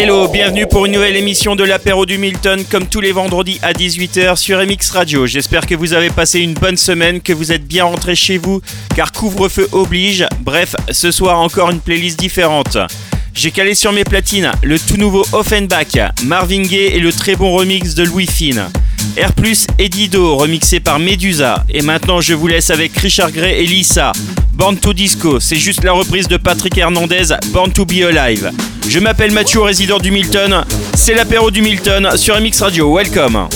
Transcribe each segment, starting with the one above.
Hello, bienvenue pour une nouvelle émission de l'apéro du Milton comme tous les vendredis à 18h sur MX Radio. J'espère que vous avez passé une bonne semaine, que vous êtes bien rentrés chez vous car couvre-feu oblige. Bref, ce soir encore une playlist différente. J'ai calé sur mes platines le tout nouveau Offenbach, Marvin Gaye et le très bon remix de Louis Finn. Air Plus et Dido remixé par Medusa. Et maintenant je vous laisse avec Richard Gray et Lisa. Born to Disco, c'est juste la reprise de Patrick Hernandez, Born to Be Alive. Je m'appelle Mathieu, résident du Milton. C'est l'apéro du Milton sur MX Radio. Welcome.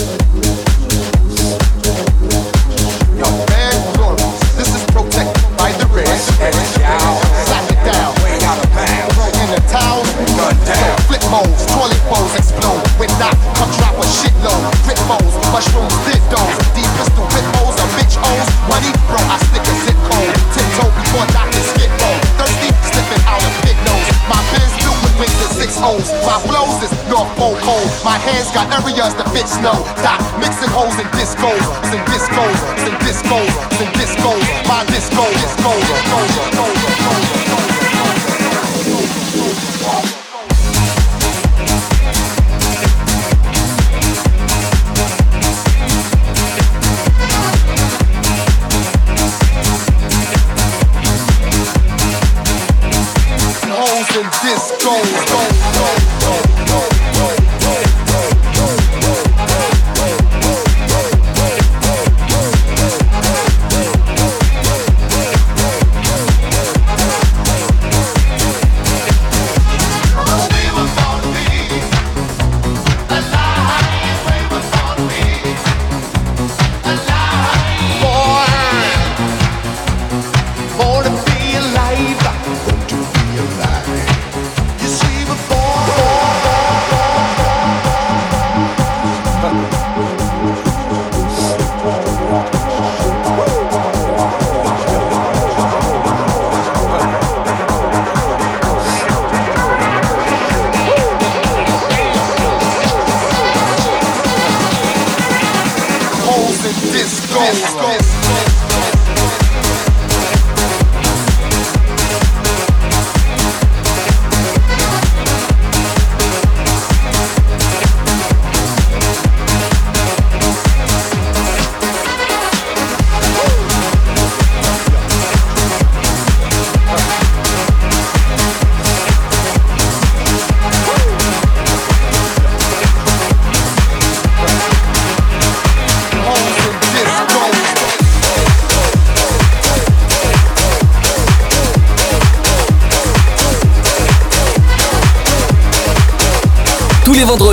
Flows is cold. My hands got areas that fit snow. Dot mixing holes in discos, in discos, in discos, in discos. My disco, disco, disco, disco, disco, disco.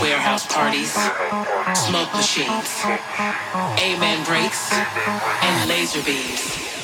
warehouse parties, smoke machines, amen breaks, and laser beams.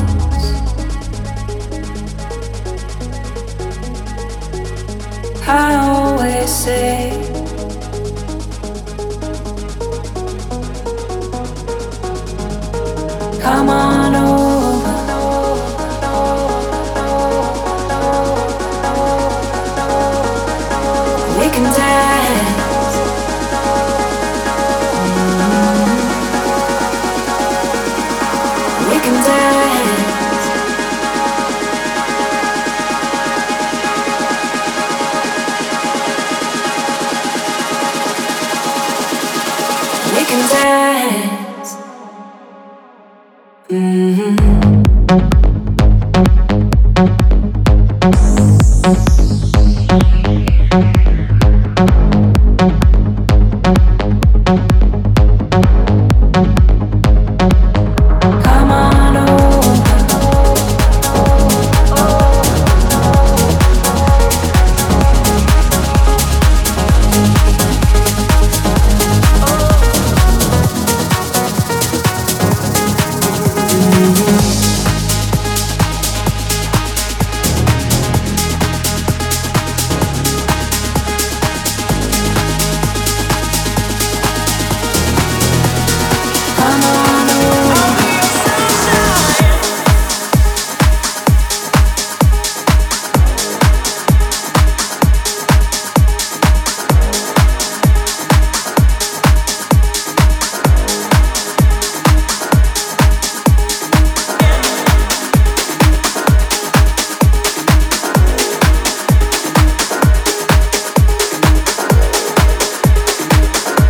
I always say, Come on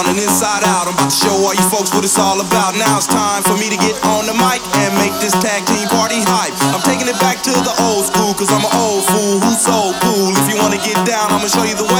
Down and inside out. I'm about to show all you folks what it's all about. Now it's time for me to get on the mic and make this tag team party hype. I'm taking it back to the old school, cause I'm an old fool who's so cool. If you wanna get down, I'ma show you the way.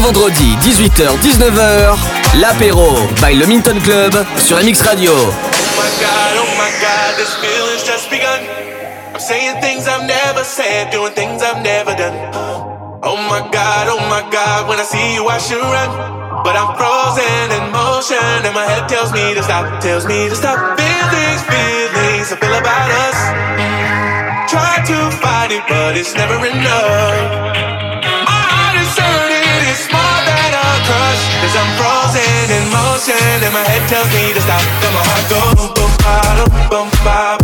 Vendredi 18h-19h, l'apéro by le Minton Club sur MX Radio. Oh my god, oh my god, this feeling's just begun. I'm saying things I've never said, doing things I've never done. Oh my god, oh my god, when I see you I should run. But I'm frozen in motion and my head tells me to stop, tells me to stop. Feelings, feelings I feel about us. Try to fight it, but it's never enough. Cause I'm frozen in motion and my head tells me to stop. Then my heart goes boom, bottom, boom, bottom,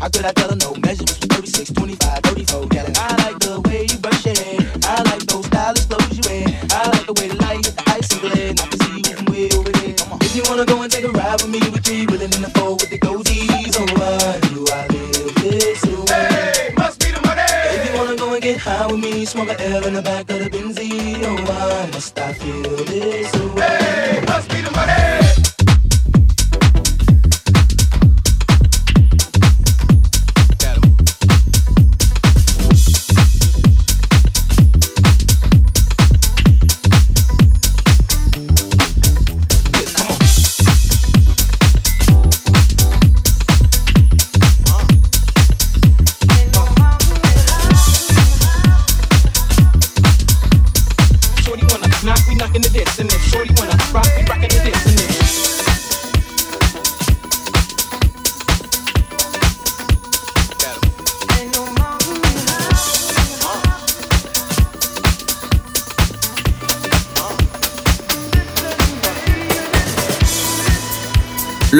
How could I tell her no? Measurements from 36, 25, 34. Yeah, I like the way you brush your hair. I like those stylish clothes you wear. I like the way the light hit the ice and glare. And I can see you from way over there. Come on. If you wanna go and take a ride with me, we three willing in the four with the goldies. Oh, why do I live this way? Hey, must be the money. If you wanna go and get high with me, smoke a L in the back of the Benzie. Oh, why must I feel this way? Hey,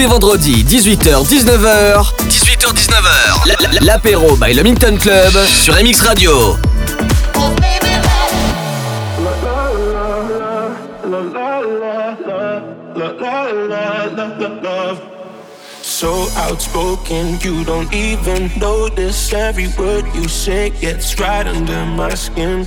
Les vendredis, 18h-19h. 18h-19h. la- la- L'apéro by le Minton Club sur MX Radio. So outspoken, you don't even notice every word you say gets right under my skin.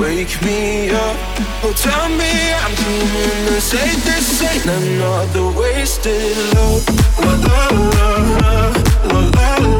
wake me up. Oh, tell me I'm dreaming and say this ain't another wasted love. La la la la la la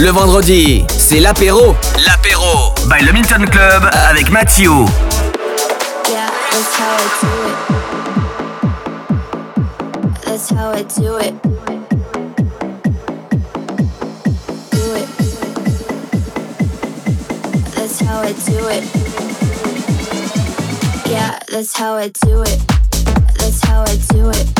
Le vendredi, c'est l'apéro. L'apéro by le Minton Club avec Mathieu. Yeah, that's how I do it. That's how I do it. Do it. That's how I do it. Yeah, that's how I do it. That's how I do it.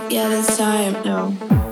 time, yeah, this time, no.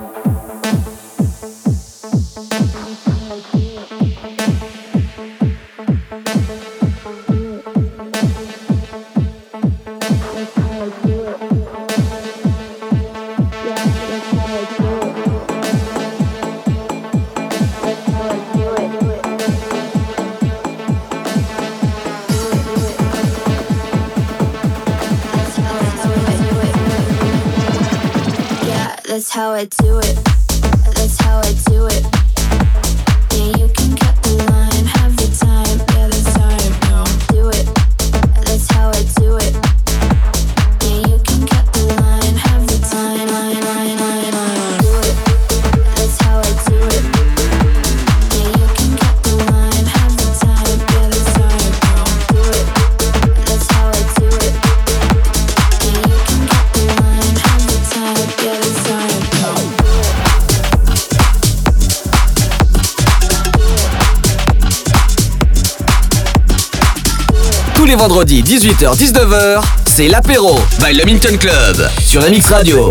18h-19h, c'est l'apéro by le Minton Club sur MX Radio.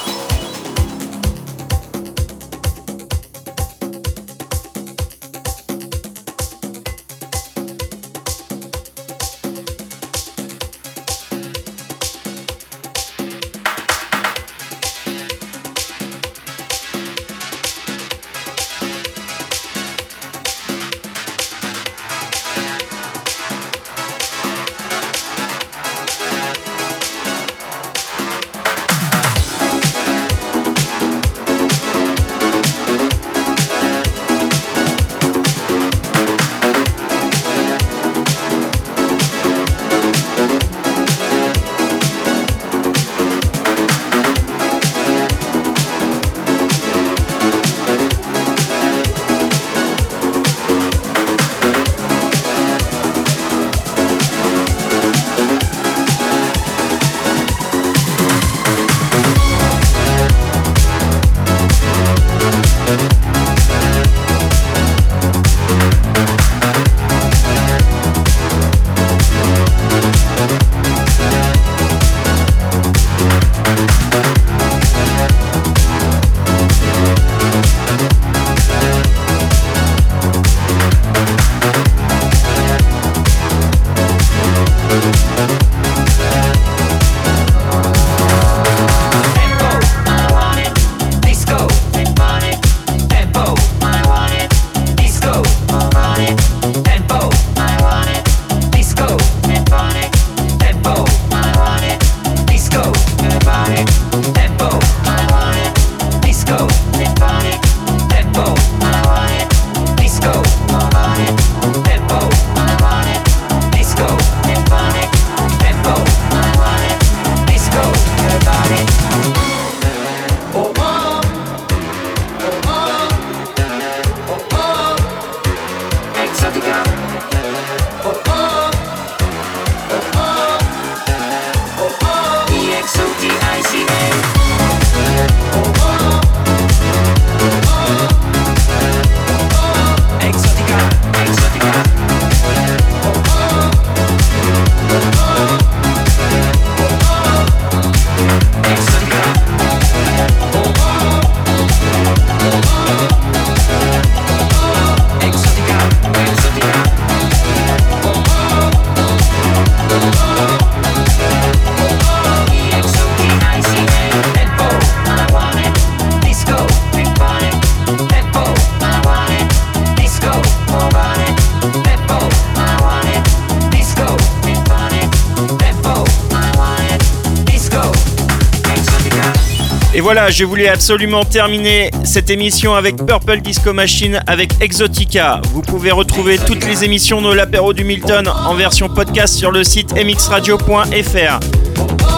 Je voulais absolument terminer cette émission avec Purple Disco Machine avec Exotica. Vous pouvez retrouver toutes les émissions de l'apéro du Milton en version podcast sur le site mxradio.fr.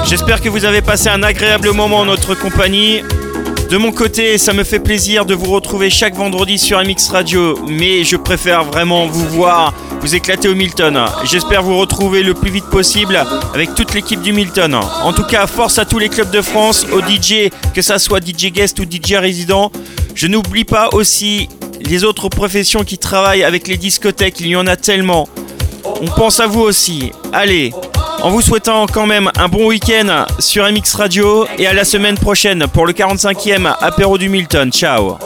J'espère que vous avez passé un agréable moment en notre compagnie. De mon côté, ça me fait plaisir de vous retrouver chaque vendredi sur MX Radio, mais je préfère vraiment vous voir vous éclater au Milton. J'espère vous retrouver le plus vite possible avec toute l'équipe du Milton. En tout cas, force à tous les clubs de France, aux DJ, que ça soit DJ guest ou DJ résident. Je n'oublie pas aussi les autres professions qui travaillent avec les discothèques, il y en a tellement. On pense à vous aussi. Allez, en vous souhaitant quand même un bon week-end sur MX Radio et à la semaine prochaine pour le 45e apéro du Milton. Ciao